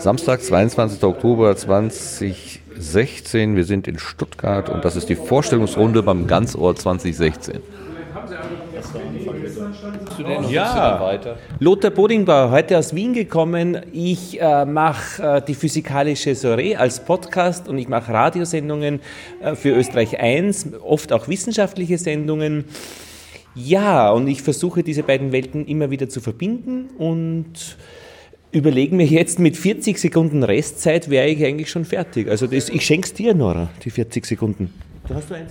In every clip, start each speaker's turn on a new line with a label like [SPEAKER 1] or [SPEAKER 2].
[SPEAKER 1] Samstag, 22. Oktober 2016. Wir sind in Stuttgart und das ist die Vorstellungsrunde beim Ganzort 2016.
[SPEAKER 2] Ja, Lothar Bodingbauer, heute aus Wien gekommen. Ich äh, mache äh, die Physikalische Soiree als Podcast und ich mache Radiosendungen äh, für Österreich 1, oft auch wissenschaftliche Sendungen. Ja, und ich versuche diese beiden Welten immer wieder zu verbinden und überlege mir jetzt mit 40 Sekunden Restzeit wäre ich eigentlich schon fertig. Also das, ich schenke es dir, Nora, die 40 Sekunden.
[SPEAKER 3] Du hast nur 1,40.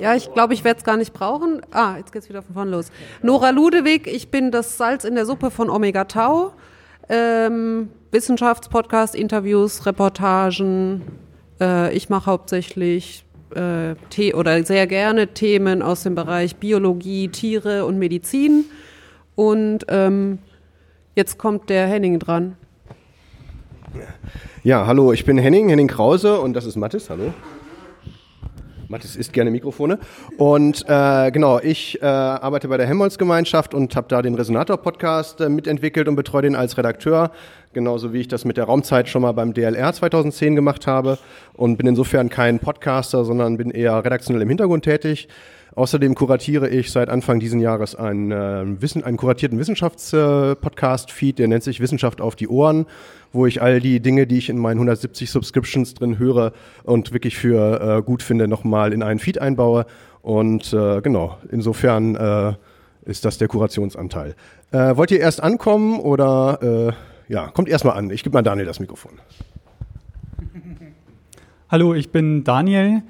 [SPEAKER 3] Ja, ich glaube, ich werde es gar nicht brauchen. Ah, jetzt geht es wieder von vorne los. Nora Ludewig, ich bin das Salz in der Suppe von Omega Tau. Ähm, Wissenschaftspodcast, Interviews, Reportagen. Äh, ich mache hauptsächlich äh, oder sehr gerne Themen aus dem Bereich Biologie, Tiere und Medizin. Und ähm, jetzt kommt der Henning dran.
[SPEAKER 4] Ja, hallo, ich bin Henning, Henning Krause und das ist Mathis, hallo. Mathis isst gerne Mikrofone. Und äh, genau, ich äh, arbeite bei der Helmholtz-Gemeinschaft und habe da den Resonator-Podcast äh, mitentwickelt und betreue den als Redakteur, genauso wie ich das mit der Raumzeit schon mal beim DLR 2010 gemacht habe und bin insofern kein Podcaster, sondern bin eher redaktionell im Hintergrund tätig. Außerdem kuratiere ich seit Anfang diesen Jahres einen, äh, Wissen, einen kuratierten Wissenschaftspodcast-Feed, der nennt sich Wissenschaft auf die Ohren, wo ich all die Dinge, die ich in meinen 170 Subscriptions drin höre und wirklich für äh, gut finde, nochmal in einen Feed einbaue. Und äh, genau, insofern äh, ist das der Kurationsanteil. Äh, wollt ihr erst ankommen oder äh, ja, kommt erstmal an. Ich gebe mal Daniel das Mikrofon.
[SPEAKER 5] Hallo, ich bin Daniel.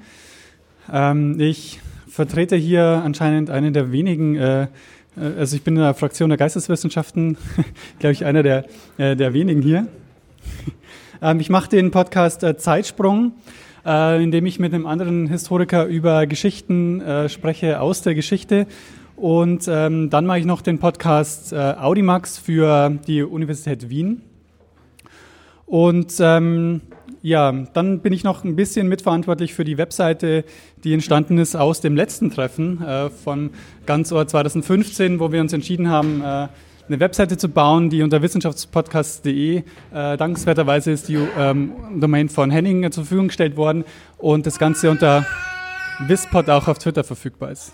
[SPEAKER 5] Ähm, ich vertrete hier anscheinend einen der wenigen, äh, äh, also ich bin in der Fraktion der Geisteswissenschaften, glaube ich, einer der, äh, der wenigen hier. ähm, ich mache den Podcast äh, Zeitsprung, äh, in dem ich mit einem anderen Historiker über Geschichten äh, spreche aus der Geschichte. Und ähm, dann mache ich noch den Podcast Audimax für die Universität Wien. Und ähm, ja, dann bin ich noch ein bisschen mitverantwortlich für die Webseite, die entstanden ist aus dem letzten Treffen äh, von Ganzort 2015, wo wir uns entschieden haben, äh, eine Webseite zu bauen, die unter wissenschaftspodcast.de, äh, dankenswerterweise ist die ähm, Domain von Henning zur Verfügung gestellt worden und das Ganze unter Wispod auch auf Twitter verfügbar ist.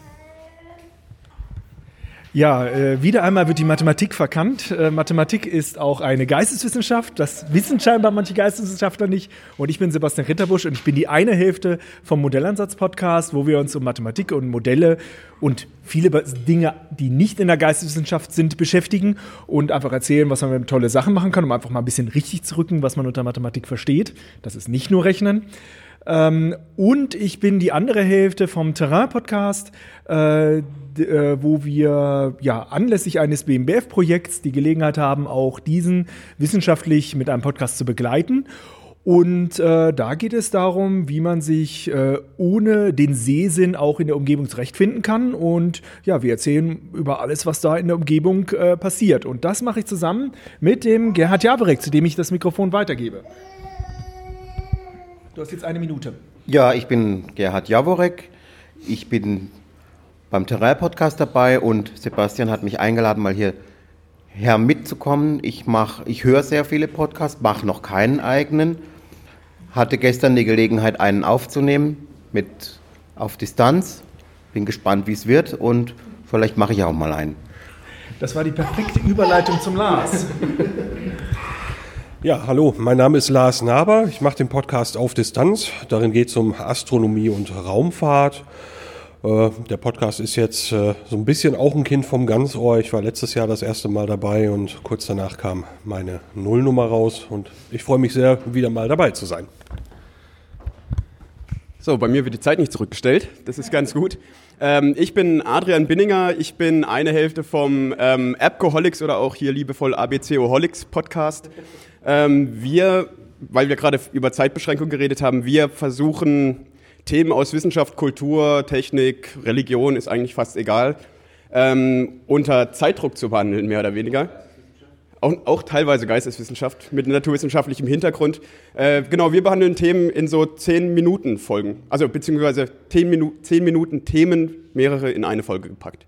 [SPEAKER 6] Ja, äh, wieder einmal wird die Mathematik verkannt. Äh, Mathematik ist auch eine Geisteswissenschaft. Das wissen scheinbar manche Geisteswissenschaftler nicht. Und ich bin Sebastian Ritterbusch und ich bin die eine Hälfte vom Modellansatz-Podcast, wo wir uns um Mathematik und Modelle und viele Dinge, die nicht in der Geisteswissenschaft sind, beschäftigen und einfach erzählen, was man mit tolle Sachen machen kann, um einfach mal ein bisschen richtig zu rücken, was man unter Mathematik versteht. Das ist nicht nur Rechnen. Ähm, und ich bin die andere Hälfte vom Terrain-Podcast, äh, wo wir ja anlässlich eines BMBF-Projekts die Gelegenheit haben, auch diesen wissenschaftlich mit einem Podcast zu begleiten. Und äh, da geht es darum, wie man sich äh, ohne den Sehsinn auch in der Umgebung zurechtfinden kann. Und ja, wir erzählen über alles, was da in der Umgebung äh, passiert. Und das mache ich zusammen mit dem Gerhard Javerek, zu dem ich das Mikrofon weitergebe. Du hast jetzt eine Minute.
[SPEAKER 7] Ja, ich bin Gerhard Jaworek. Ich bin beim Terrain-Podcast dabei und Sebastian hat mich eingeladen, mal hier her mitzukommen. Ich mach, ich höre sehr viele Podcasts, mache noch keinen eigenen. Hatte gestern die Gelegenheit, einen aufzunehmen mit auf Distanz. Bin gespannt, wie es wird und vielleicht mache ich auch mal einen.
[SPEAKER 6] Das war die perfekte Überleitung zum Lars.
[SPEAKER 8] Ja, hallo, mein Name ist Lars Naber. Ich mache den Podcast auf Distanz. Darin geht es um Astronomie und Raumfahrt. Äh, der Podcast ist jetzt äh, so ein bisschen auch ein Kind vom Ganzohr. Ich war letztes Jahr das erste Mal dabei und kurz danach kam meine Nullnummer raus. Und ich freue mich sehr, wieder mal dabei zu sein.
[SPEAKER 9] So, bei mir wird die Zeit nicht zurückgestellt. Das ist ganz gut. Ähm, ich bin Adrian Binninger. Ich bin eine Hälfte vom ähm, Appcoholics oder auch hier liebevoll ABCOholics Podcast. Ähm, wir, weil wir gerade über Zeitbeschränkung geredet haben, wir versuchen Themen aus Wissenschaft, Kultur, Technik, Religion, ist eigentlich fast egal, ähm, unter Zeitdruck zu behandeln, mehr oder weniger. Auch, auch, teilweise Geisteswissenschaft mit naturwissenschaftlichem Hintergrund. Äh, genau, wir behandeln Themen in so 10 Minuten Folgen, also beziehungsweise 10, Minu 10 Minuten Themen, mehrere in eine Folge gepackt.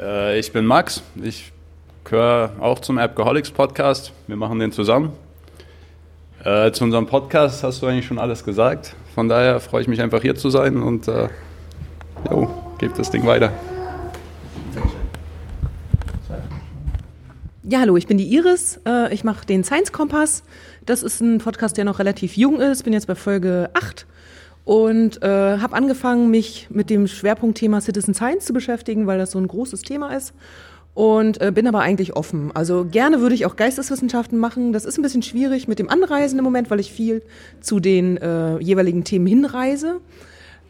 [SPEAKER 10] Äh, ich bin Max, ich gehöre auch zum Appgeholics Podcast. Wir machen den zusammen. Äh, zu unserem Podcast hast du eigentlich schon alles gesagt. Von daher freue ich mich einfach hier zu sein und äh, jo, gebe das Ding weiter.
[SPEAKER 11] Ja, hallo, ich bin die Iris. Äh, ich mache den Science Kompass. Das ist ein Podcast, der noch relativ jung ist. Bin jetzt bei Folge 8 und äh, habe angefangen, mich mit dem Schwerpunktthema Citizen Science zu beschäftigen, weil das so ein großes Thema ist. Und äh, bin aber eigentlich offen. Also gerne würde ich auch Geisteswissenschaften machen. Das ist ein bisschen schwierig mit dem Anreisen im Moment, weil ich viel zu den äh, jeweiligen Themen hinreise.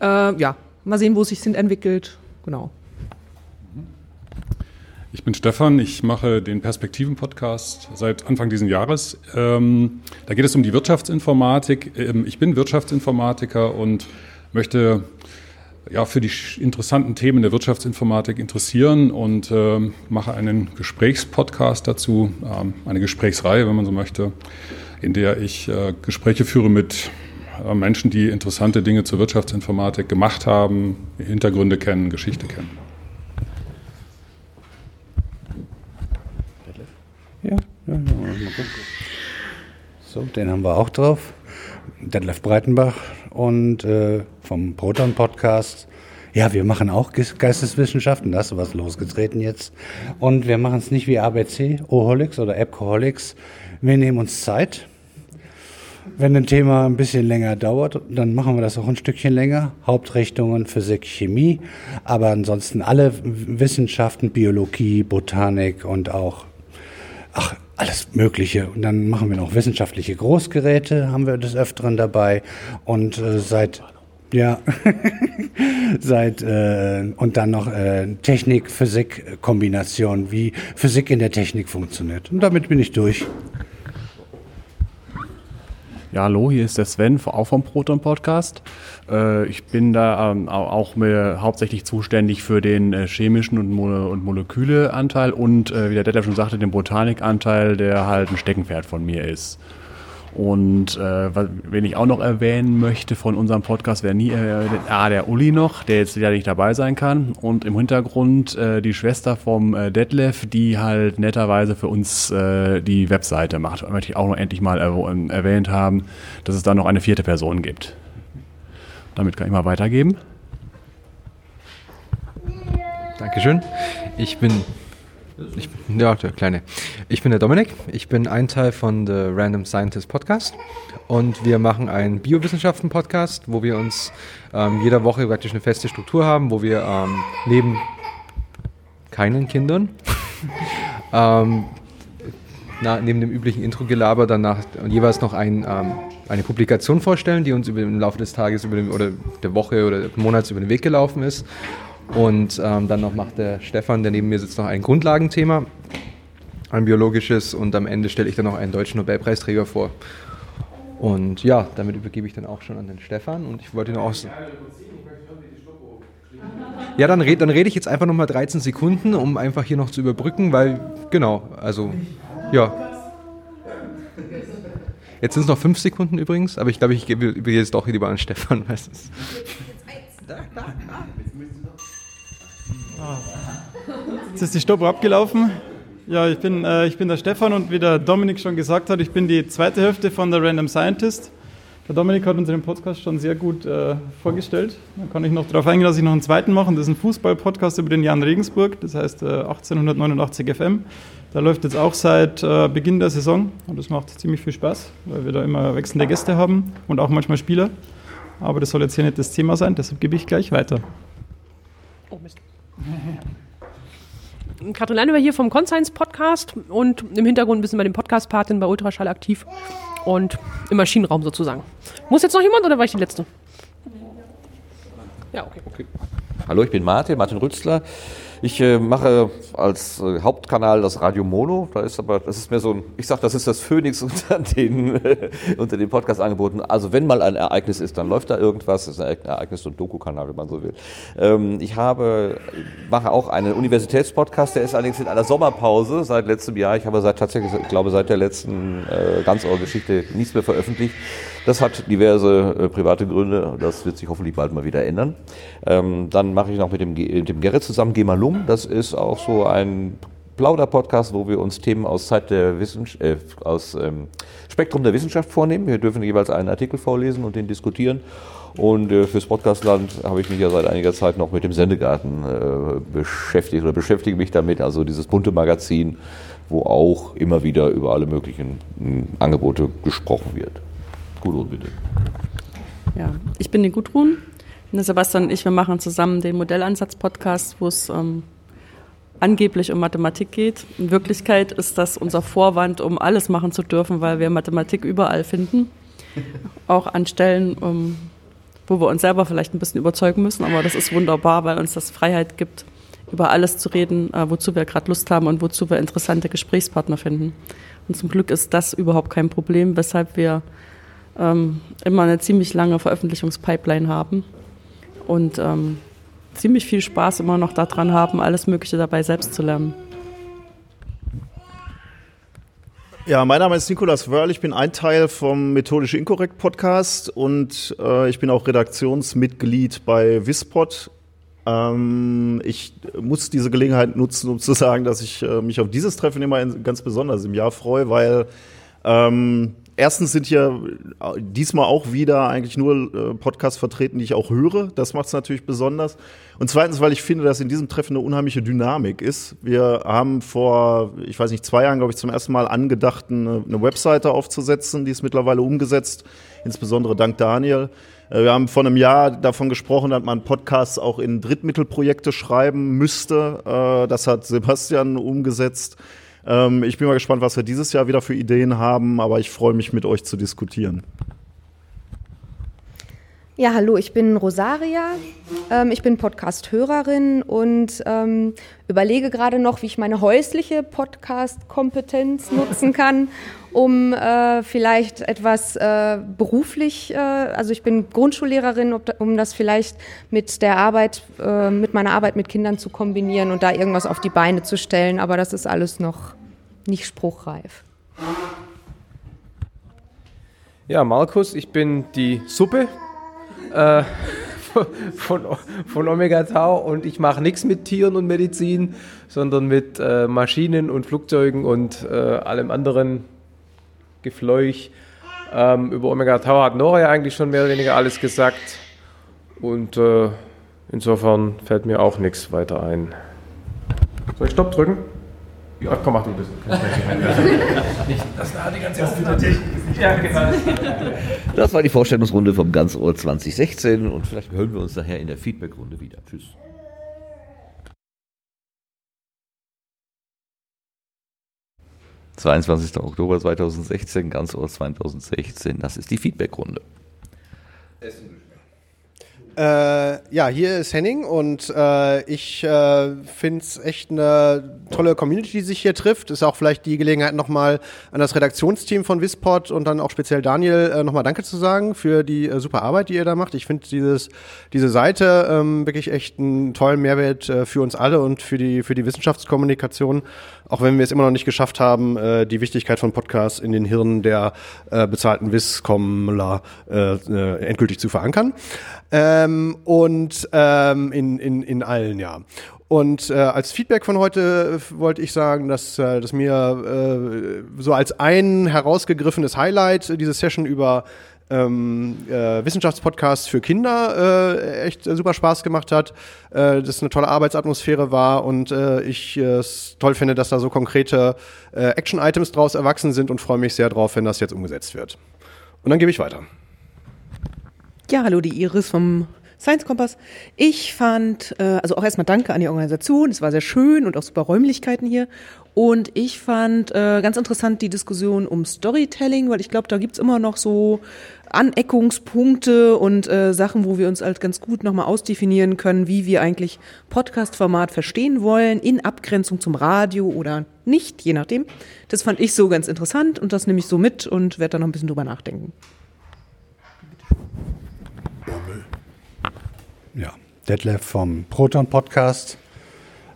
[SPEAKER 11] Äh, ja, mal sehen, wo es sich entwickelt. Genau.
[SPEAKER 12] Ich bin Stefan, ich mache den Perspektiven-Podcast seit Anfang dieses Jahres. Ähm, da geht es um die Wirtschaftsinformatik. Ähm, ich bin Wirtschaftsinformatiker und möchte ja, für die interessanten Themen der Wirtschaftsinformatik interessieren und äh, mache einen Gesprächspodcast dazu, äh, eine Gesprächsreihe, wenn man so möchte, in der ich äh, Gespräche führe mit äh, Menschen, die interessante Dinge zur Wirtschaftsinformatik gemacht haben, Hintergründe kennen, Geschichte kennen.
[SPEAKER 13] Ja, ja, ja, mal gucken. So, den haben wir auch drauf. Detlef Breitenbach und äh, vom Proton Podcast. Ja, wir machen auch Geisteswissenschaften, da hast du was losgetreten jetzt. Und wir machen es nicht wie ABC, Oholics oder Appcoholics. Wir nehmen uns Zeit. Wenn ein Thema ein bisschen länger dauert, dann machen wir das auch ein Stückchen länger. Hauptrichtungen Physik, Chemie, aber ansonsten alle Wissenschaften, Biologie, Botanik und auch ach, alles Mögliche. Und dann machen wir noch wissenschaftliche Großgeräte, haben wir des Öfteren dabei. Und äh, seit ja, seit äh, und dann noch äh, Technik-Physik-Kombination, wie Physik in der Technik funktioniert. Und damit bin ich durch.
[SPEAKER 14] Ja, hallo, hier ist der Sven, auch vom Proton Podcast. Äh, ich bin da ähm, auch hauptsächlich zuständig für den äh, chemischen und, Mo und Moleküleanteil und, äh, wie der Detlef schon sagte, den Botanikanteil, der halt ein Steckenpferd von mir ist. Und äh, wen ich auch noch erwähnen möchte von unserem Podcast, wäre nie äh, ah, der Uli noch, der jetzt ja nicht dabei sein kann. Und im Hintergrund äh, die Schwester vom äh, Detlef, die halt netterweise für uns äh, die Webseite macht. Da möchte ich auch noch endlich mal erw erwähnt haben, dass es da noch eine vierte Person gibt. Damit kann ich mal weitergeben.
[SPEAKER 15] Dankeschön. Ich bin ich, ja, der Kleine. Ich bin der Dominik. Ich bin ein Teil von The Random Scientist Podcast. Und wir machen einen Biowissenschaften-Podcast, wo wir uns ähm, jeder Woche praktisch eine feste Struktur haben, wo wir ähm, neben keinen Kindern, ähm, na, neben dem üblichen Intro-Gelaber danach jeweils noch ein, ähm, eine Publikation vorstellen, die uns über, im Laufe des Tages über den, oder der Woche oder Monats über den Weg gelaufen ist. Und ähm, dann noch macht der Stefan, der neben mir sitzt, noch ein Grundlagenthema, ein biologisches. Und am Ende stelle ich dann noch einen deutschen Nobelpreisträger vor. Und ja, damit übergebe ich dann auch schon an den Stefan. Und ich wollte noch aus. Ja, dann, red, dann rede ich jetzt einfach nochmal 13 Sekunden, um einfach hier noch zu überbrücken, weil, genau, also, ja. Jetzt sind es noch 5 Sekunden übrigens, aber ich glaube, ich gebe, jetzt doch lieber an Stefan. Weißt du.
[SPEAKER 5] Jetzt ist die Stoppuhr abgelaufen. Ja, ich bin, äh, ich bin der Stefan und wie der Dominik schon gesagt hat, ich bin die zweite Hälfte von der Random Scientist. Der Dominik hat unseren Podcast schon sehr gut äh, vorgestellt. Da kann ich noch darauf eingehen, dass ich noch einen zweiten mache. Das ist ein Fußball-Podcast über den Jan Regensburg, das heißt äh, 1889 FM. Da läuft jetzt auch seit äh, Beginn der Saison und das macht ziemlich viel Spaß, weil wir da immer wechselnde Gäste haben und auch manchmal Spieler. Aber das soll jetzt hier nicht das Thema sein, deshalb gebe ich gleich weiter.
[SPEAKER 16] Oh Mist. Katrin Leinewer hier vom Conscience Podcast und im Hintergrund ein bisschen bei dem Podcast-Patin bei Ultraschall aktiv und im Maschinenraum sozusagen. Muss jetzt noch jemand oder war ich die Letzte?
[SPEAKER 1] Ja, okay. okay. Hallo, ich bin Martin, Martin Rützler. Ich äh, mache als äh, Hauptkanal das Radio Mono. Da ist aber, das ist mehr so ein, ich sag, das ist das Phoenix unter den, äh, unter den Podcast-Angeboten. Also wenn mal ein Ereignis ist, dann läuft da irgendwas. Das ist ein Ereignis- und Doku-Kanal, wenn man so will. Ähm, ich habe, mache auch einen Universitätspodcast, der ist allerdings in einer Sommerpause seit letztem Jahr. Ich habe seit tatsächlich, ich glaube, seit der letzten äh, ganz Geschichte nichts mehr veröffentlicht. Das hat diverse äh, private Gründe. Das wird sich hoffentlich bald mal wieder ändern. Ähm, dann mache ich noch mit dem, mit dem Gerrit zusammen Gemalum. Das ist auch so ein Plauder-Podcast, wo wir uns Themen aus Zeit der Wissenschaft, äh, aus ähm, Spektrum der Wissenschaft vornehmen. Wir dürfen jeweils einen Artikel vorlesen und den diskutieren. Und äh, fürs Podcastland habe ich mich ja seit einiger Zeit noch mit dem Sendegarten äh, beschäftigt oder beschäftige mich damit, also dieses bunte Magazin, wo auch immer wieder über alle möglichen Angebote gesprochen wird. Gudrun, bitte.
[SPEAKER 17] Ja, ich bin die Gudrun. Und Sebastian und ich, wir machen zusammen den Modellansatz-Podcast, wo es ähm, angeblich um Mathematik geht. In Wirklichkeit ist das unser Vorwand, um alles machen zu dürfen, weil wir Mathematik überall finden. Auch an Stellen, um, ähm, wo wir uns selber vielleicht ein bisschen überzeugen müssen. Aber das ist wunderbar, weil uns das Freiheit gibt, über alles zu reden, äh, wozu wir gerade Lust haben und wozu wir interessante Gesprächspartner finden. Und zum Glück ist das überhaupt kein Problem, weshalb wir ähm, immer eine ziemlich lange Veröffentlichungspipeline haben und ähm, ziemlich viel Spaß immer noch daran haben, alles Mögliche dabei selbst zu lernen.
[SPEAKER 18] Ja, mein Name ist Nikolas Wörl, ich bin ein Teil vom Methodisch Inkorrekt Podcast und äh, ich bin auch Redaktionsmitglied bei Wispod. Ähm, ich muss diese Gelegenheit nutzen, um zu sagen, dass ich äh, mich auf dieses Treffen immer in, ganz besonders im Jahr freue, weil ähm, erstens sind hier diesmal auch wieder eigentlich nur äh, Podcasts vertreten, die ich auch höre. Das macht es natürlich besonders. Und zweitens, weil ich finde, dass in diesem Treffen eine unheimliche Dynamik ist. Wir haben vor, ich weiß nicht, zwei Jahren, glaube ich, zum ersten Mal angedacht, eine, eine Webseite aufzusetzen. Die ist mittlerweile umgesetzt, insbesondere dank Daniel. Äh, wir haben vor einem Jahr davon gesprochen, dass man Podcasts auch in Drittmittelprojekte schreiben müsste. Äh, das hat Sebastian umgesetzt. Ähm, ich bin mal gespannt, was wir dieses Jahr wieder für Ideen haben, aber ich freue mich, mit euch zu diskutieren.
[SPEAKER 19] Ja, hallo, ich bin Rosaria. Ähm, ich bin Podcast-Hörerin und ähm, überlege gerade noch, wie ich meine häusliche Podcast-Kompetenz nutzen kann, um äh, vielleicht etwas äh, beruflich, äh, also ich bin Grundschullehrerin, um das vielleicht mit der Arbeit, äh, mit meiner Arbeit mit Kindern zu kombinieren und da irgendwas auf die Beine zu stellen. Aber das ist alles noch nicht spruchreif.
[SPEAKER 20] Ja, Markus, ich bin die Suppe äh, von, von Omega Tau und ich mache nichts mit Tieren und Medizin, sondern mit äh, Maschinen und Flugzeugen und äh, allem anderen Gefleuch. Ähm, über Omega Tau hat Nora ja eigentlich schon mehr oder weniger alles gesagt und äh, insofern fällt mir auch nichts weiter ein. Soll ich Stopp drücken? Ja, komm, mach du das.
[SPEAKER 1] Nicht, dass da die ganze Technik Ja, genau. Das war die Vorstellungsrunde vom Ganzohr 2016 und vielleicht hören wir uns nachher in der Feedbackrunde wieder. Tschüss. »22. Oktober 2016, Ganzohr 2016. Das ist die Feedbackrunde.
[SPEAKER 4] Essen äh, ja, hier ist Henning und äh, ich äh, finde es echt eine tolle Community, die sich hier trifft. Ist auch vielleicht die Gelegenheit nochmal an das Redaktionsteam von Wispod und dann auch speziell Daniel äh, nochmal Danke zu sagen für die äh, super Arbeit, die ihr da macht. Ich finde dieses diese Seite ähm, wirklich echt einen tollen Mehrwert äh, für uns alle und für die für die Wissenschaftskommunikation auch wenn wir es immer noch nicht geschafft haben, äh, die Wichtigkeit von Podcasts in den Hirnen der äh, bezahlten Wisskommler äh, äh, endgültig zu verankern. Ähm, und ähm, in, in, in allen, ja. Und äh, als Feedback von heute wollte ich sagen, dass, äh, dass mir äh, so als ein herausgegriffenes Highlight diese Session über ähm, äh, Wissenschaftspodcast für Kinder äh, echt äh, super Spaß gemacht hat, äh, das eine tolle Arbeitsatmosphäre war und äh, ich es toll finde, dass da so konkrete äh, Action-Items draus erwachsen sind und freue mich sehr drauf, wenn das jetzt umgesetzt wird. Und dann gebe ich weiter.
[SPEAKER 11] Ja, hallo, die Iris vom Science Kompass. Ich fand, äh, also auch erstmal danke an die Organisation, es war sehr schön und auch super Räumlichkeiten hier. Und ich fand äh, ganz interessant die Diskussion um Storytelling, weil ich glaube, da gibt's immer noch so Aneckungspunkte und äh, Sachen, wo wir uns halt ganz gut nochmal ausdefinieren können, wie wir eigentlich Podcast-Format verstehen wollen, in Abgrenzung zum Radio oder nicht, je nachdem. Das fand ich so ganz interessant und das nehme ich so mit und werde da noch ein bisschen drüber nachdenken.
[SPEAKER 13] Ja, Detlef vom Proton Podcast.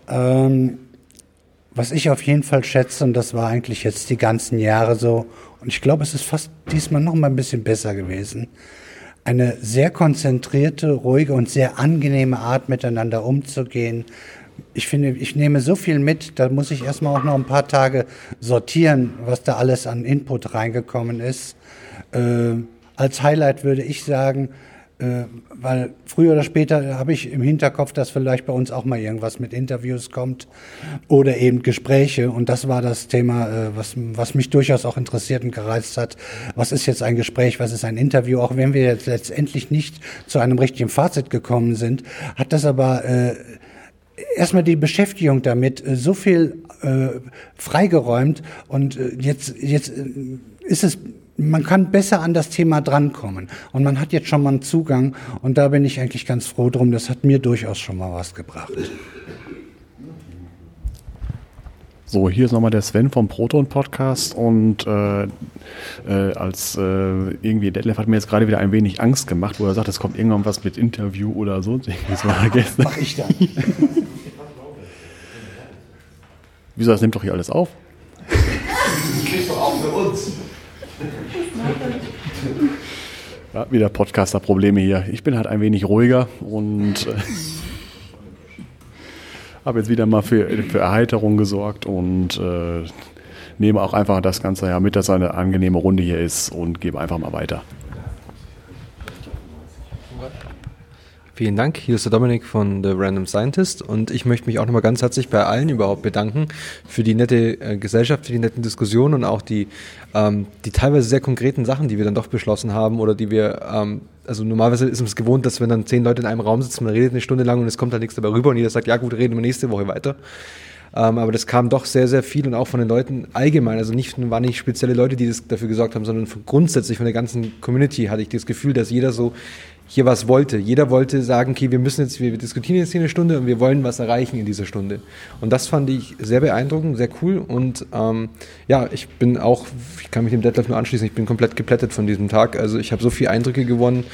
[SPEAKER 13] Ähm, was ich auf jeden Fall schätze, und das war eigentlich jetzt die ganzen Jahre so, und ich glaube, es ist fast diesmal noch mal ein bisschen besser gewesen, eine sehr konzentrierte, ruhige und sehr angenehme Art miteinander umzugehen, ich finde, ich nehme so viel mit, da muss ich erstmal auch noch ein paar Tage sortieren, was da alles an Input reingekommen ist. Äh, als Highlight würde ich sagen, weil früher oder später habe ich im Hinterkopf, dass vielleicht bei uns auch mal irgendwas mit Interviews kommt oder eben Gespräche. Und das war das Thema, äh, was, was mich durchaus auch interessiert und gereizt hat. Was ist jetzt ein Gespräch, was ist ein Interview? Auch wenn wir jetzt letztendlich nicht zu einem richtigen Fazit gekommen sind, hat das aber äh, erstmal die Beschäftigung damit äh, so viel äh, freigeräumt und äh, jetzt, jetzt äh, ist es man kann besser an das Thema drankommen. Und man hat jetzt schon mal einen Zugang. Und da bin ich eigentlich ganz froh drum. Das hat mir durchaus schon mal was gebracht.
[SPEAKER 14] So, hier ist nochmal der Sven vom Proton Podcast und äh, äh, als äh, irgendwie Detlef hat mir jetzt gerade wieder ein wenig Angst gemacht, wo er sagt, es kommt irgendwann was mit Interview oder so. Das war gestern. Mach ich da. Wieso, das nimmt doch hier alles auf? Das geht doch auch für uns. Ja, wieder Podcaster-Probleme hier. Ich bin halt ein wenig ruhiger und äh, habe jetzt wieder mal für, für Erheiterung gesorgt und äh, nehme auch einfach das Ganze ja mit, dass eine angenehme Runde hier ist und gebe einfach mal weiter.
[SPEAKER 15] Vielen Dank. Hier ist der Dominik von The Random Scientist und ich möchte mich auch nochmal ganz herzlich bei allen überhaupt bedanken für die nette äh, Gesellschaft, für die netten Diskussionen und auch die, ähm, die teilweise sehr konkreten Sachen, die wir dann doch beschlossen haben oder die wir, ähm, also normalerweise ist es gewohnt, dass wenn dann zehn Leute in einem Raum sitzen, man redet eine Stunde lang und es kommt dann nichts dabei rüber und jeder sagt, ja gut, reden wir nächste Woche weiter. Ähm, aber das kam doch sehr, sehr viel und auch von den Leuten allgemein. Also nicht, waren nicht spezielle Leute, die das dafür gesorgt haben, sondern grundsätzlich von der ganzen Community hatte ich das Gefühl, dass jeder so hier was wollte. Jeder wollte sagen, okay, wir müssen jetzt, wir diskutieren jetzt hier eine Stunde und wir wollen was erreichen in dieser Stunde. Und das fand ich sehr beeindruckend, sehr cool. Und ähm, ja, ich bin auch, ich kann mich dem Deadlift nur anschließen, ich bin komplett geplättet von diesem Tag. Also ich habe so viele Eindrücke gewonnen.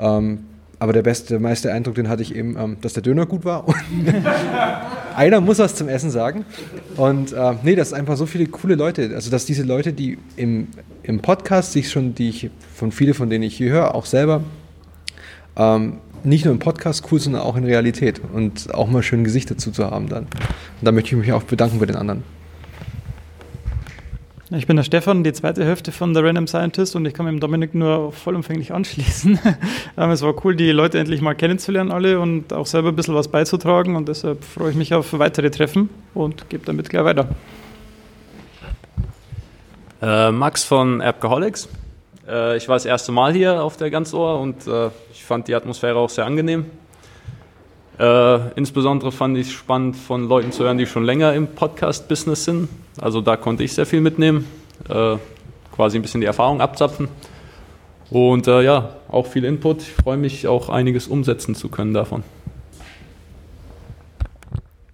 [SPEAKER 15] Ähm, aber der beste, meiste Eindruck, den hatte ich eben, ähm, dass der Döner gut war. einer muss was zum Essen sagen. Und äh, nee, das sind einfach so viele coole Leute. Also, dass diese Leute, die im, im Podcast sich schon, die ich von viele von denen ich hier höre, auch selber ähm, nicht nur im Podcast cool, sondern auch in Realität und auch mal schön Gesicht dazu zu haben dann. Und da möchte ich mich auch bedanken bei den anderen.
[SPEAKER 5] Ich bin der Stefan, die zweite Hälfte von The Random Scientist und ich kann mit Dominik nur vollumfänglich anschließen. Ähm, es war cool, die Leute endlich mal kennenzulernen alle und auch selber ein bisschen was beizutragen und deshalb freue ich mich auf weitere Treffen und gebe damit gleich weiter.
[SPEAKER 21] Äh, Max von Appgeholics. Äh, ich war das erste Mal hier auf der Ganzohr und äh, ich fand die Atmosphäre auch sehr angenehm. Äh, insbesondere fand ich es spannend, von Leuten zu hören, die schon länger im Podcast-Business sind. Also da konnte ich sehr viel mitnehmen, äh, quasi ein bisschen die Erfahrung abzapfen. Und äh, ja, auch viel Input. Ich freue mich auch einiges umsetzen zu können davon.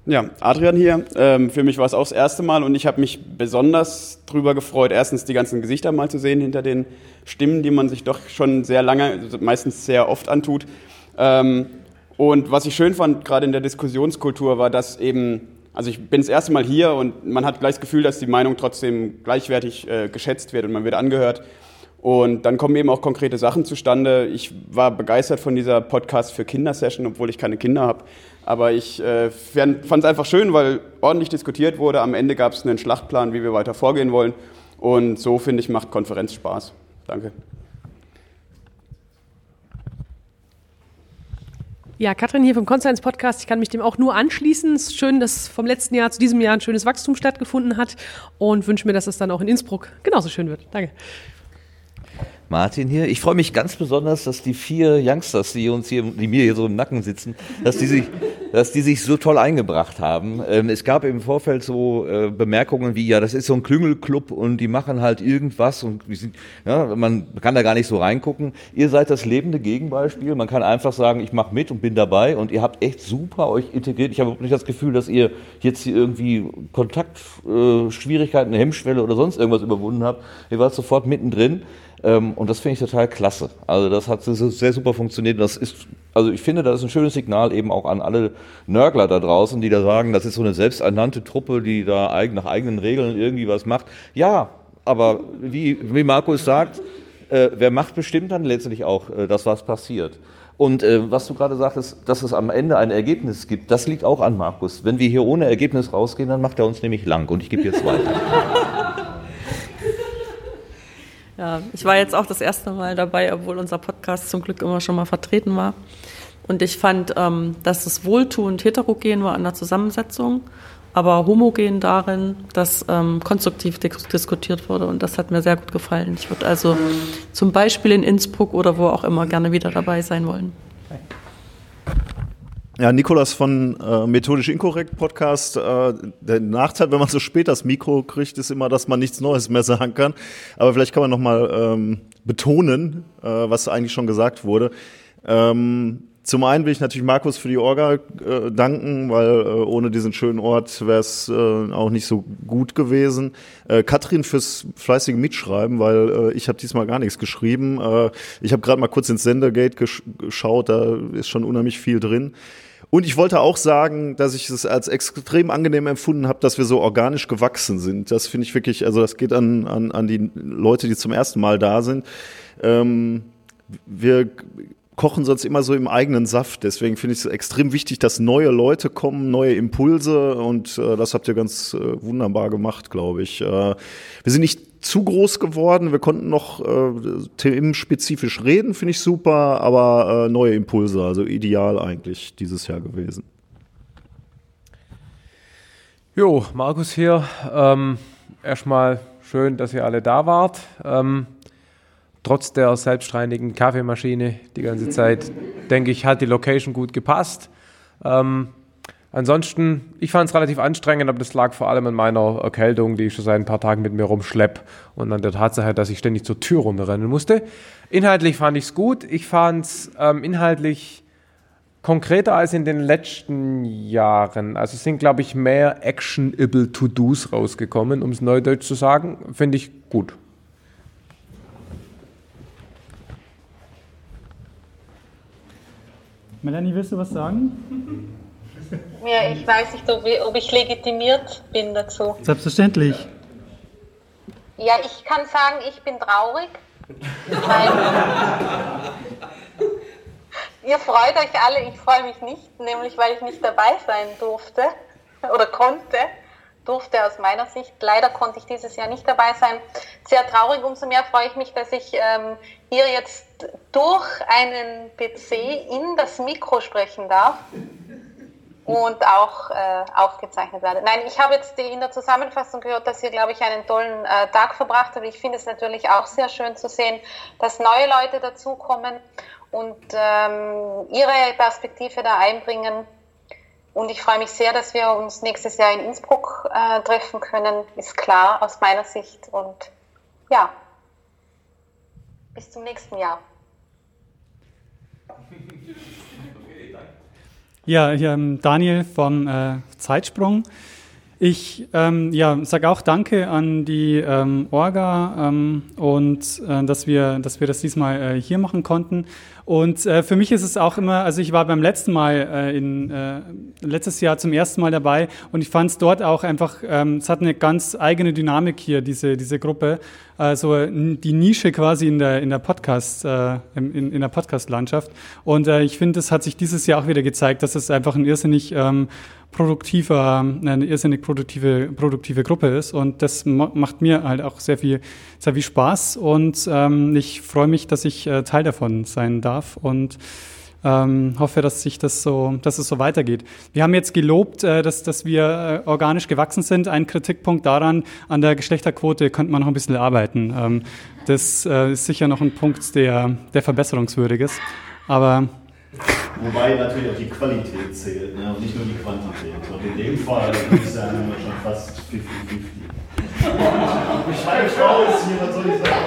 [SPEAKER 9] Ja, Adrian hier. Ähm, für mich war es auch das erste Mal und ich habe mich besonders darüber gefreut, erstens die ganzen Gesichter mal zu sehen hinter den Stimmen, die man sich doch schon sehr lange, meistens sehr oft antut. Ähm, und was ich schön fand, gerade in der Diskussionskultur, war, dass eben, also ich bin das erste Mal hier und man hat gleich das Gefühl, dass die Meinung trotzdem gleichwertig äh, geschätzt wird und man wird angehört. Und dann kommen eben auch konkrete Sachen zustande. Ich war begeistert von dieser Podcast für Kindersession, obwohl ich keine Kinder habe. Aber ich äh, fand es einfach schön, weil ordentlich diskutiert wurde. Am Ende gab es einen Schlachtplan, wie wir weiter vorgehen wollen. Und so, finde ich, macht Konferenz Spaß. Danke.
[SPEAKER 16] Ja, Katrin hier vom Conscience Podcast. Ich kann mich dem auch nur anschließen. Es ist schön, dass vom letzten Jahr zu diesem Jahr ein schönes Wachstum stattgefunden hat und wünsche mir, dass es dann auch in Innsbruck genauso schön wird. Danke.
[SPEAKER 1] Martin hier. Ich freue mich ganz besonders, dass die vier Youngsters, die uns hier, die mir hier so im Nacken sitzen, dass die sich, dass die sich so toll eingebracht haben. Ähm, es gab im Vorfeld so äh, Bemerkungen wie, ja, das ist so ein Klüngelclub und die machen halt irgendwas und sind, ja, man kann da gar nicht so reingucken. Ihr seid das lebende Gegenbeispiel. Man kann einfach sagen, ich mache mit und bin dabei und ihr habt echt super euch integriert. Ich habe nicht das Gefühl, dass ihr jetzt hier irgendwie Kontaktschwierigkeiten, äh, Hemmschwelle oder sonst irgendwas überwunden habt. Ihr wart sofort mittendrin. Ähm, und das finde ich total klasse. Also das hat sehr super funktioniert. Das ist, also ich finde, das ist ein schönes Signal eben auch an alle Nörgler da draußen, die da sagen, das ist so eine selbsternannte Truppe, die da nach eigenen Regeln irgendwie was macht. Ja, aber wie, wie Markus sagt, äh, wer macht, bestimmt dann letztlich auch äh, das, was passiert. Und äh, was du gerade sagtest, dass es am Ende ein Ergebnis gibt, das liegt auch an Markus. Wenn wir hier ohne Ergebnis rausgehen, dann macht er uns nämlich lang. Und ich gebe jetzt weiter.
[SPEAKER 17] Ja, ich war jetzt auch das erste Mal dabei, obwohl unser Podcast zum Glück immer schon mal vertreten war. Und ich fand, ähm, dass es wohltuend heterogen war an der Zusammensetzung, aber homogen darin, dass ähm, konstruktiv dis diskutiert wurde. Und das hat mir sehr gut gefallen. Ich würde also zum Beispiel in Innsbruck oder wo auch immer gerne wieder dabei sein wollen.
[SPEAKER 18] Ja, Nikolas von äh, Methodisch Inkorrekt Podcast. Äh, der Nachteil, wenn man so spät das Mikro kriegt, ist immer, dass man nichts Neues mehr sagen kann. Aber vielleicht kann man nochmal ähm, betonen, äh, was eigentlich schon gesagt wurde. Ähm, zum einen will ich natürlich Markus für die Orga äh, danken, weil äh, ohne diesen schönen Ort wäre es äh, auch nicht so gut gewesen. Äh, Katrin fürs fleißige Mitschreiben, weil äh, ich habe diesmal gar nichts geschrieben. Äh, ich habe gerade mal kurz ins Sendergate gesch geschaut, da ist schon unheimlich viel drin. Und ich wollte auch sagen, dass ich es als extrem angenehm empfunden habe, dass wir so organisch gewachsen sind. Das finde ich wirklich, also das geht an, an, an die Leute, die zum ersten Mal da sind. Ähm, wir kochen sonst immer so im eigenen Saft. Deswegen finde ich es extrem wichtig, dass neue Leute kommen, neue Impulse und äh, das habt ihr ganz äh, wunderbar gemacht, glaube ich. Äh, wir sind nicht zu groß geworden, wir konnten noch äh, themenspezifisch reden, finde ich super, aber äh, neue Impulse, also ideal eigentlich dieses Jahr gewesen.
[SPEAKER 20] Jo, Markus hier. Ähm, erstmal schön, dass ihr alle da wart. Ähm, trotz der selbstreinigen Kaffeemaschine die ganze Zeit, denke ich, hat die Location gut gepasst. Ähm, ansonsten, ich fand es relativ anstrengend, aber das lag vor allem an meiner Erkältung, die ich schon seit ein paar Tagen mit mir rumschlepp und an der Tatsache, dass ich ständig zur Tür runterrennen musste. Inhaltlich fand ich es gut. Ich fand es ähm, inhaltlich konkreter als in den letzten Jahren. Also es sind, glaube ich, mehr actionable To-Dos rausgekommen, um es neudeutsch zu sagen. Finde ich gut.
[SPEAKER 5] Melanie, willst du was sagen?
[SPEAKER 22] Ja, ich weiß nicht, ob ich, ob ich legitimiert bin dazu.
[SPEAKER 5] Selbstverständlich.
[SPEAKER 22] Ja, ich kann sagen, ich bin traurig, weil ihr freut euch alle, ich freue mich nicht, nämlich weil ich nicht dabei sein durfte oder konnte, durfte aus meiner Sicht. Leider konnte ich dieses Jahr nicht dabei sein. Sehr traurig, umso mehr freue ich mich, dass ich ähm, hier jetzt durch einen PC in das Mikro sprechen darf und auch äh, aufgezeichnet werde. Nein, ich habe jetzt in der Zusammenfassung gehört, dass ihr, glaube ich, einen tollen äh, Tag verbracht habt. Ich finde es natürlich auch sehr schön zu sehen, dass neue Leute dazukommen und ähm, ihre Perspektive da einbringen. Und ich freue mich sehr, dass wir uns nächstes Jahr in Innsbruck äh, treffen können, ist klar aus meiner Sicht. Und ja, bis zum nächsten Jahr.
[SPEAKER 5] Ja, ähm, Daniel vom äh, Zeitsprung. Ich ähm, ja, sage auch Danke an die ähm, Orga ähm, und äh, dass, wir, dass wir das diesmal äh, hier machen konnten. Und äh, für mich ist es auch immer, also ich war beim letzten Mal, äh, in, äh, letztes Jahr zum ersten Mal dabei und ich fand es dort auch einfach, ähm, es hat eine ganz eigene Dynamik hier, diese, diese Gruppe. Also die Nische quasi in der, in der Podcast, äh, in, in der Podcast-Landschaft. Und äh, ich finde, es hat sich dieses Jahr auch wieder gezeigt, dass es einfach ein irrsinnig ähm, produktiver, eine irrsinnig produktive, produktive Gruppe ist. Und das macht mir halt auch sehr viel, sehr viel Spaß. Und ähm, ich freue mich, dass ich äh, Teil davon sein darf und ähm, hoffe, dass sich das so, dass es so weitergeht. Wir haben jetzt gelobt, äh, dass, dass wir äh, organisch gewachsen sind. Ein Kritikpunkt daran, an der Geschlechterquote könnte man noch ein bisschen arbeiten. Ähm, das äh, ist sicher noch ein Punkt, der, der verbesserungswürdig ist. Aber
[SPEAKER 18] Wobei natürlich auch die Qualität zählt ne? und nicht nur die Quantität. Und in dem Fall würde ich sagen, haben wir schon fast 50-50. Ich schreibe mich raus hier, was soll ich sagen?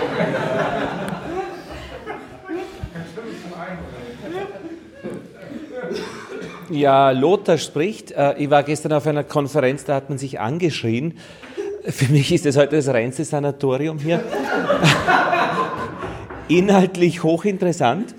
[SPEAKER 23] Ja, Lothar spricht. Äh, ich war gestern auf einer Konferenz, da hat man sich angeschrien. Für mich ist das heute das reinste Sanatorium hier. Inhaltlich hochinteressant.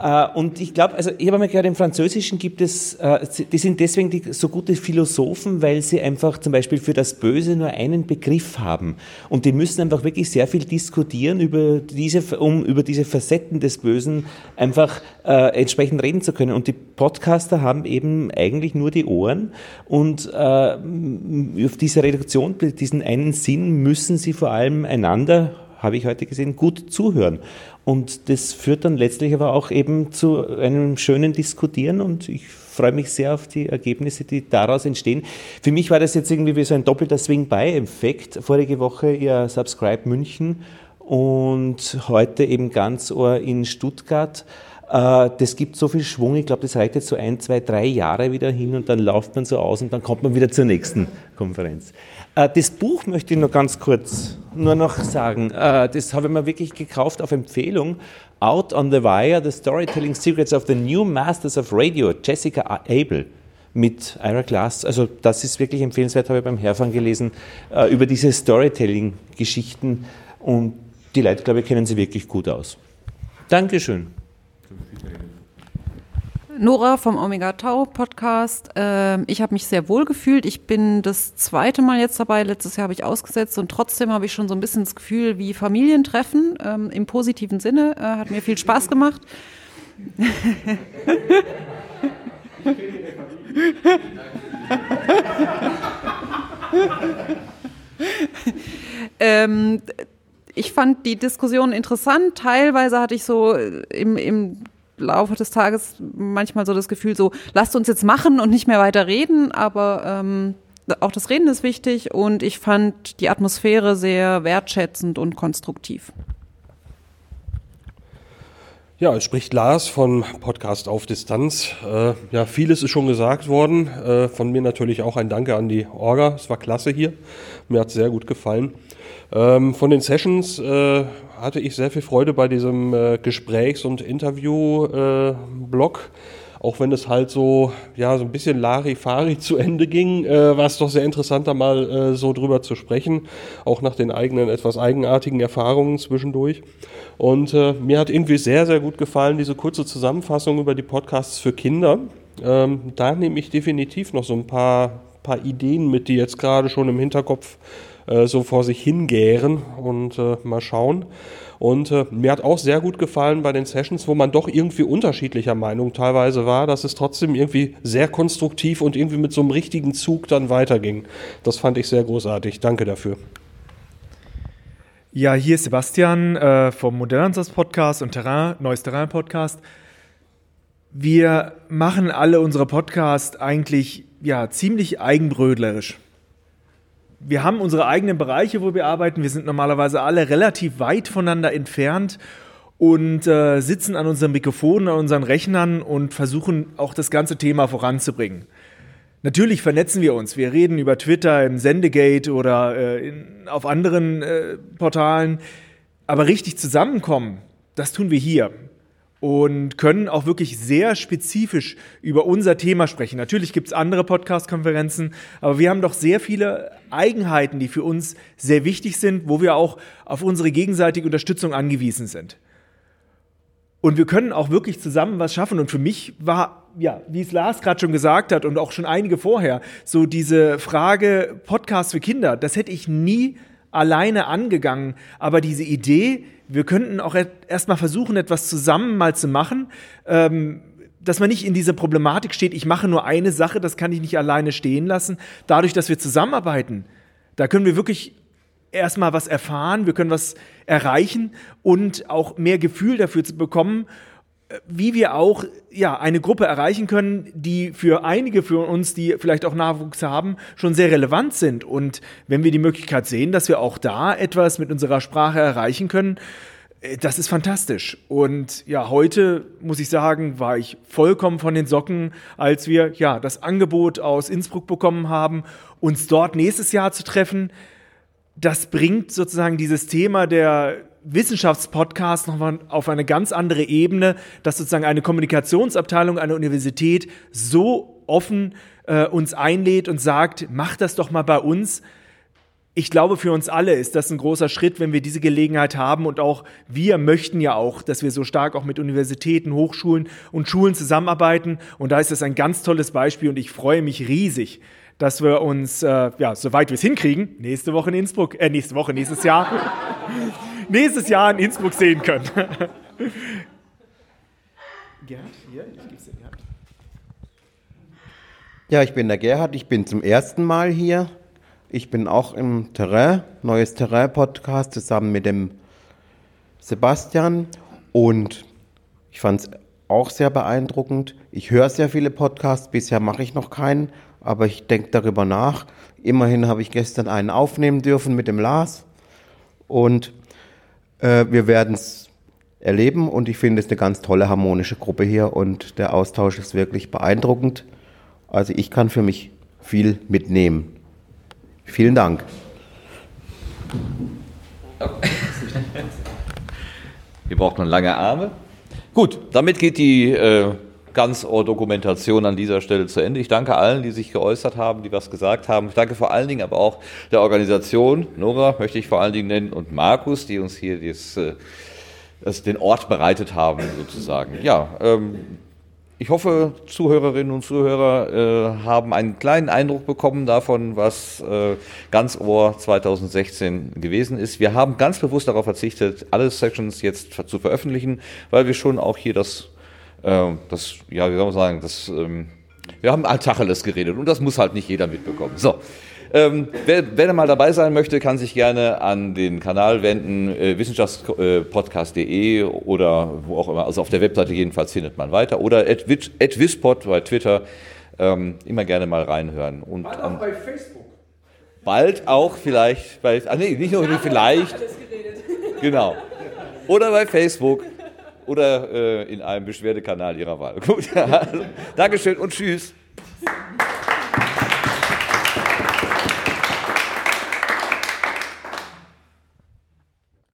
[SPEAKER 23] Äh, und ich glaube, also ich habe mal gehört, im Französischen gibt es, äh, die sind deswegen die, so gute Philosophen, weil sie einfach zum Beispiel für das Böse nur einen Begriff haben. Und die müssen einfach wirklich sehr viel diskutieren über diese, um über diese Facetten des Bösen einfach äh, entsprechend reden zu können. Und die Podcaster haben eben eigentlich nur die Ohren und äh, auf diese Reduktion, diesen einen Sinn müssen sie vor allem einander habe ich heute gesehen, gut zuhören. Und das führt dann letztlich aber auch eben zu einem schönen Diskutieren und ich freue mich sehr auf die Ergebnisse, die daraus entstehen. Für mich war das jetzt irgendwie wie so ein doppelter Swing-by-Effekt. Vorige Woche ihr Subscribe München und heute eben ganz Ohr in Stuttgart. Äh, das gibt so viel Schwung, ich glaube, das reicht jetzt so ein, zwei, drei Jahre wieder hin und dann läuft man so aus und dann kommt man wieder zur nächsten Konferenz. Äh, das Buch möchte ich nur ganz kurz nur noch sagen. Äh, das habe ich mir wirklich gekauft auf Empfehlung. Out on the Wire, The Storytelling Secrets of the New Masters of Radio, Jessica Abel mit Ira Glass. Also das ist wirklich empfehlenswert, habe ich beim Herfahren gelesen, äh, über diese Storytelling-Geschichten. Und die Leute, glaube ich, kennen sie wirklich gut aus. Dankeschön.
[SPEAKER 24] Nora vom Omega Tau Podcast. Ähm, ich habe mich sehr wohl gefühlt. Ich bin das zweite Mal jetzt dabei. Letztes Jahr habe ich ausgesetzt und trotzdem habe ich schon so ein bisschen das Gefühl wie Familientreffen ähm, im positiven Sinne. Äh, hat mir viel Spaß gemacht. ähm, ich fand die Diskussion interessant. Teilweise hatte ich so im, im Laufe des Tages manchmal so das Gefühl, so lasst uns jetzt machen und nicht mehr weiter reden, aber ähm, auch das Reden ist wichtig und ich fand die Atmosphäre sehr wertschätzend und konstruktiv.
[SPEAKER 8] Ja, es spricht Lars von Podcast auf Distanz. Äh, ja, vieles ist schon gesagt worden. Äh, von mir natürlich auch ein Danke an die Orga. Es war klasse hier. Mir hat es sehr gut gefallen. Ähm, von den Sessions äh, hatte ich sehr viel Freude bei diesem äh, Gesprächs- und Interview-Blog. Äh, auch wenn es halt so, ja, so ein bisschen Larifari zu Ende ging, äh, war es doch sehr interessant, da mal äh, so drüber zu sprechen. Auch nach den eigenen, etwas eigenartigen Erfahrungen zwischendurch. Und äh, mir hat irgendwie sehr, sehr gut gefallen, diese kurze Zusammenfassung über die Podcasts für Kinder. Ähm, da nehme ich definitiv noch so ein paar, paar Ideen mit, die jetzt gerade schon im Hinterkopf äh, so vor sich hingären und äh, mal schauen. Und äh, mir hat auch sehr gut gefallen bei den Sessions, wo man doch irgendwie unterschiedlicher Meinung teilweise war, dass es trotzdem irgendwie sehr konstruktiv und irgendwie mit so einem richtigen Zug dann weiterging. Das fand ich sehr großartig. Danke dafür.
[SPEAKER 6] Ja, hier ist Sebastian äh, vom Modellansatz Podcast und Terrain, Neues Terrain Podcast. Wir machen alle unsere Podcasts eigentlich ja ziemlich eigenbrödlerisch wir haben unsere eigenen Bereiche, wo wir arbeiten. Wir sind normalerweise alle relativ weit voneinander entfernt und äh, sitzen an unseren Mikrofonen, an unseren Rechnern und versuchen auch das ganze Thema voranzubringen. Natürlich vernetzen wir uns. Wir reden über Twitter, im Sendegate oder äh, in, auf anderen äh, Portalen. Aber richtig zusammenkommen, das tun wir hier und können auch wirklich sehr spezifisch über unser Thema sprechen. Natürlich gibt es andere Podcast-Konferenzen, aber wir haben doch sehr viele Eigenheiten, die für uns sehr wichtig sind, wo wir auch auf unsere gegenseitige Unterstützung angewiesen sind. Und wir können auch wirklich zusammen was schaffen. Und für mich war, ja, wie es Lars gerade schon gesagt hat und auch schon einige vorher, so diese Frage Podcast für Kinder, das hätte ich nie alleine angegangen. Aber diese Idee, wir könnten auch erstmal versuchen, etwas zusammen mal zu machen, ähm, dass man nicht in dieser Problematik steht, ich mache nur eine Sache, das kann ich nicht alleine stehen lassen. Dadurch, dass wir zusammenarbeiten, da können wir wirklich erstmal was erfahren, wir können was erreichen und auch mehr Gefühl dafür zu bekommen, wie wir auch ja, eine Gruppe erreichen können, die für einige von uns, die vielleicht auch Nachwuchs haben, schon sehr relevant sind. Und wenn wir die Möglichkeit sehen, dass wir auch da etwas mit unserer Sprache erreichen können, äh, das ist fantastisch. Und ja, heute muss ich sagen, war ich vollkommen von den Socken, als wir ja das Angebot aus Innsbruck bekommen haben, uns dort nächstes Jahr zu treffen. Das bringt sozusagen dieses Thema der Wissenschaftspodcast nochmal auf eine ganz andere Ebene, dass sozusagen eine Kommunikationsabteilung einer Universität so offen äh, uns einlädt und sagt, mach das doch mal bei uns. ich glaube, für uns alle ist das ein großer Schritt, wenn wir diese Gelegenheit haben. Und auch wir möchten ja auch, dass wir so stark auch mit Universitäten, Hochschulen und Schulen zusammenarbeiten. Und da ist das ein ganz tolles Beispiel. Und ich freue mich riesig, dass wir uns, äh, ja, soweit wir es hinkriegen, nächste Woche in Innsbruck, äh, nächste Woche, nächstes Jahr, nächstes Jahr in Innsbruck sehen können.
[SPEAKER 25] Gerhard, hier, ich gebe dir Gerhard. Ja, ich bin der Gerhard, ich bin zum ersten Mal hier. Ich bin auch im Terrain, neues Terrain-Podcast zusammen mit dem Sebastian und ich fand es auch sehr beeindruckend. Ich höre sehr viele Podcasts, bisher mache ich noch keinen, aber ich denke darüber nach. Immerhin habe ich gestern einen aufnehmen dürfen mit dem Lars und äh, wir werden es erleben und ich finde es eine ganz tolle harmonische Gruppe hier und der Austausch ist wirklich beeindruckend. Also ich kann für mich viel mitnehmen. Vielen Dank.
[SPEAKER 1] Wir brauchen lange Arme. Gut, damit geht die äh, Ganzohr-Dokumentation an dieser Stelle zu Ende. Ich danke allen, die sich geäußert haben, die was gesagt haben. Ich danke vor allen Dingen aber auch der Organisation, Nora möchte ich vor allen Dingen nennen, und Markus, die uns hier das, äh, das den Ort bereitet haben, sozusagen. Ja, ähm, ich hoffe, Zuhörerinnen und Zuhörer äh, haben einen kleinen Eindruck bekommen davon, was äh, Ganzohr 2016 gewesen ist. Wir haben ganz bewusst darauf verzichtet, alle Sections jetzt zu veröffentlichen, weil wir schon auch hier das, das ja, wie soll man sagen, das, ähm, wir haben Altacheles geredet und das muss halt nicht jeder mitbekommen. So. Ähm, wer, wer mal dabei sein möchte, kann sich gerne an den Kanal wenden, äh, wissenschaftspodcast.de oder wo auch immer. Also auf der Webseite jedenfalls findet man weiter. Oder at, at Wispod bei Twitter. Ähm, immer gerne mal reinhören. Und,
[SPEAKER 6] Bald auch bei Facebook.
[SPEAKER 1] Bald auch vielleicht bei, ah nee, nicht nur vielleicht. Genau. Oder bei Facebook. Oder äh, in einem Beschwerdekanal Ihrer Wahl. Gut. Dankeschön und tschüss.